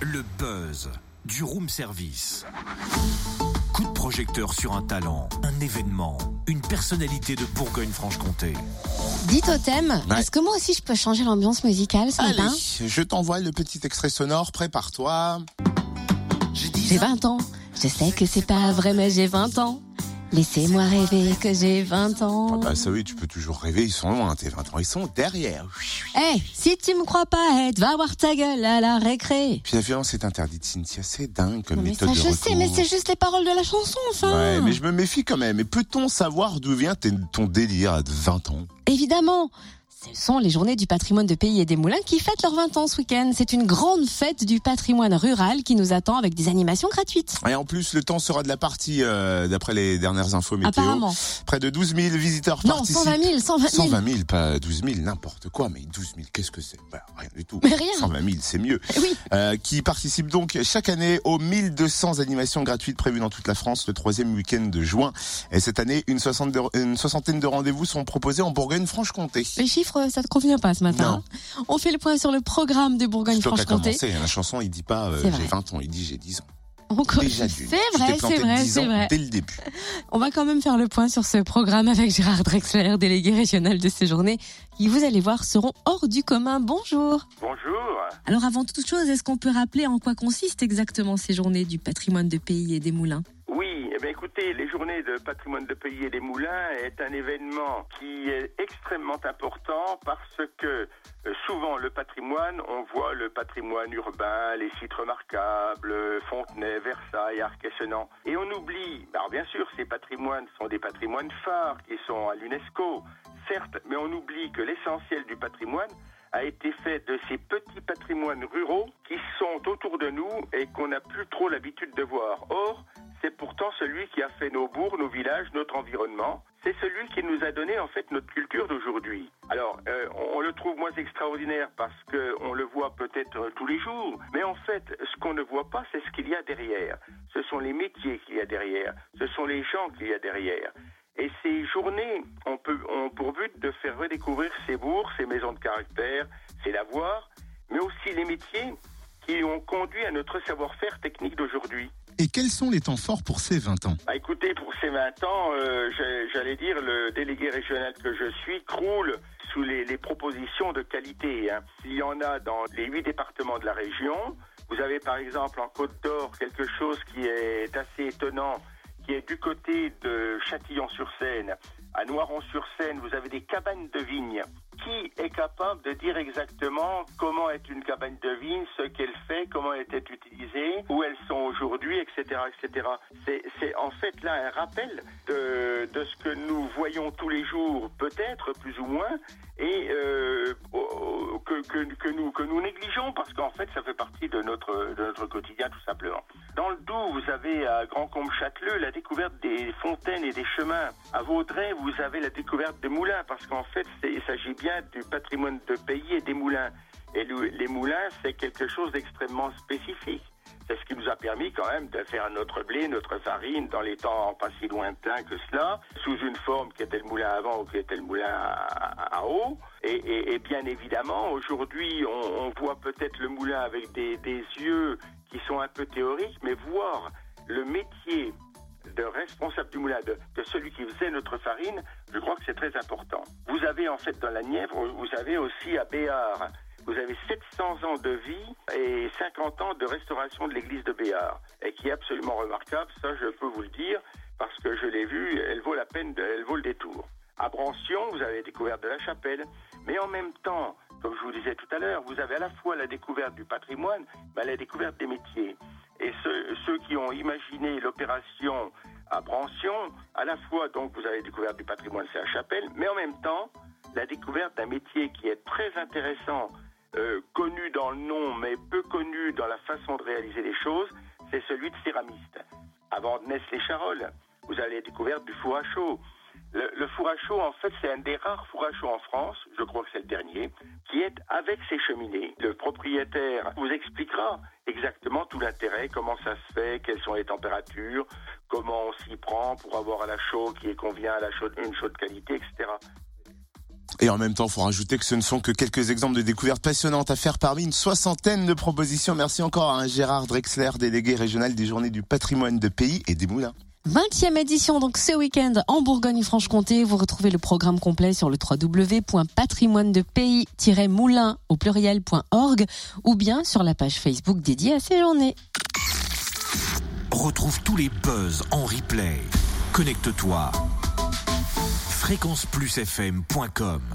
Le buzz du room service. Coup de projecteur sur un talent, un événement, une personnalité de Bourgogne-Franche-Comté. Dis Totem, Ouais. est-ce que moi aussi je peux changer l'ambiance musicale ce Allez, matin je t'envoie le petit extrait sonore, prépare-toi. J'ai 20 ans, je sais que c'est pas vrai mais j'ai 20 ans. Laissez-moi rêver que j'ai 20 ans. Bah ça oui, tu peux toujours rêver, ils sont loin, tes 20 ans, ils sont derrière. Eh, si tu me crois pas, Ed, va voir ta gueule à la récré. Puis la violence est interdite, Cynthia, c'est dingue comme Non, mais méthode ça de je sais, mais c'est juste les paroles de la chanson enfin. Ouais, mais je me méfie quand même. Et peut-on savoir d'où vient ton délire à 20 ans? Évidemment. Ce sont les journées du patrimoine de pays et des moulins qui fêtent leurs 20 ans ce week-end. C'est une grande fête du patrimoine rural qui nous attend avec des animations gratuites. Et en plus, le temps sera de la partie, euh, d'après les dernières infos météo. Apparemment. Près de 12 000 visiteurs Non, participent. 120 000, 120 000. 120 000, pas 12 000, n'importe quoi, mais 12 000, qu'est-ce que c'est? Bah, Rien du tout. Mais rien. 120 000, c'est mieux. Oui. Euh, qui participent donc chaque année aux 1200 animations gratuites prévues dans toute la France le troisième week-end de juin. Et cette année, une, soixante de- soixantaine de rendez-vous sont proposés en Bourgogne-Franche-Comté. Les chiffres, ça te convient pas ce matin On fait le point sur le programme de Bourgogne-Franche-Comté. commencé. hein, La chanson, il dit pas euh, j'ai 20 ans, il dit j'ai 10 ans. C'est vrai, c'est vrai, 10 c'est vrai. Dès le début. On va quand même faire le point sur ce programme avec Gérard Drexler, délégué régional de ces journées, qui, vous allez voir, seront hors du commun. Bonjour. Bonjour. Alors avant toute chose, est-ce qu'on peut rappeler en quoi consistent exactement ces journées du patrimoine de pays et des moulins? Bien, écoutez, les journées de patrimoine de pays et des moulins est un événement qui est extrêmement important parce que euh, souvent le patrimoine, on voit le patrimoine urbain, les sites remarquables, Fontenay, Versailles, Arc-et-Senans. Et on oublie, alors bien sûr, ces patrimoines sont des patrimoines phares qui sont à l'UNESCO, certes, mais on oublie que l'essentiel du patrimoine a été fait de ces petits patrimoines ruraux qui sont autour de nous et qu'on n'a plus trop l'habitude de voir. Or, c'est pourtant celui qui a fait nos bourgs, nos villages, notre environnement. C'est celui qui nous a donné en fait notre culture d'aujourd'hui. Alors, euh, on, on le trouve moins extraordinaire parce qu'on le voit peut-être euh, tous les jours, mais en fait, ce qu'on ne voit pas, c'est ce qu'il y a derrière. Ce sont les métiers qu'il y a derrière, ce sont les gens qu'il y a derrière. Et ces journées ont, peu- ont pour but de faire redécouvrir ces bourgs, ces maisons de caractère, ces lavoirs, mais aussi les métiers qui ont conduit à notre savoir-faire technique d'aujourd'hui. Et quels sont les temps forts pour ces 20 ans Bah, écoutez, pour ces 20 ans, euh, j'allais dire, le délégué régional que je suis croule sous les, les propositions de qualité. hein. Il y en a dans les huit départements de la région. Vous avez par exemple en Côte d'Or quelque chose qui est assez étonnant, qui est du côté de Châtillon-sur-Seine. À Noiron-sur-Seine, vous avez des cabanes de vignes. Qui est capable de dire exactement comment est une cabane de vigne, ce qu'elle fait, comment elle était utilisée, où elles sont aujourd'hui, etc., etc. C'est, en fait là un rappel de, ce que nous voyons tous les jours, peut-être plus ou moins, et euh, que, nous, que nous négligeons parce qu'en fait ça fait partie de notre, de notre quotidien tout simplement. Dans le Doubs, vous avez à Grand Combe-Châteleux la découverte des fontaines et des chemins. À Vaudrey, vous avez la découverte des moulins parce qu'en fait il s'agit bien du patrimoine de pays et des moulins. Et le- les moulins, c'est quelque chose d'extrêmement spécifique. C'est ce qui nous a permis quand même de faire notre blé, notre farine dans les temps pas si lointains que cela, sous une forme qui était le moulin avant ou qui était le moulin à, à eau. Et, bien évidemment, aujourd'hui, on, voit peut-être le moulin avec des, yeux qui sont un peu théoriques, mais voir le métier de responsable du moulin, de, de celui qui faisait notre farine, je crois que c'est très important. Vous avez en fait dans la Nièvre, vous avez aussi à Béard, vous avez 700 ans de vie et 50 ans de restauration de l'église de Béard, et qui est absolument remarquable, ça je peux vous le dire, parce que je l'ai vu, elle vaut la peine, elle vaut le détour. À Brancion, vous avez la découverte de la chapelle, mais en même temps, comme je vous disais tout à l'heure, vous avez à la fois la découverte du patrimoine, mais la découverte des métiers. Et ceux, qui ont imaginé l'opération à Brancion, à la fois donc vous avez la découverte du patrimoine, c'est la chapelle, mais en même temps la découverte d'un métier qui est très intéressant, euh, connu dans le nom, mais peu connu dans la façon de réaliser les choses, c'est celui de céramiste. À Vandenesse-les-Charolles, vous avez la découverte du four à chaud. Le, four à chaud, en fait, c'est un des rares fours à chaud en France, je crois que c'est le dernier, qui est avec ses cheminées. Le propriétaire vous expliquera exactement tout l'intérêt, comment ça se fait, quelles sont les températures, comment on s'y prend pour avoir à la chaux qui convient à la chaude, une chaude qualité, etc. Et en même temps, il faut rajouter que ce ne sont que quelques exemples de découvertes passionnantes à faire parmi une soixantaine de propositions. Merci encore à un Gérard Drexler, délégué régional des Journées du patrimoine de pays et des moulins. 20e édition donc ce week-end en Bourgogne-Franche-Comté. Vous retrouvez le programme complet sur le www.patrimoine-de-pays-moulin au pluriel.org ou bien sur la page Facebook dédiée à ces journées. Retrouve tous les buzz en replay. Connecte-toi. fréquenceplusfm.com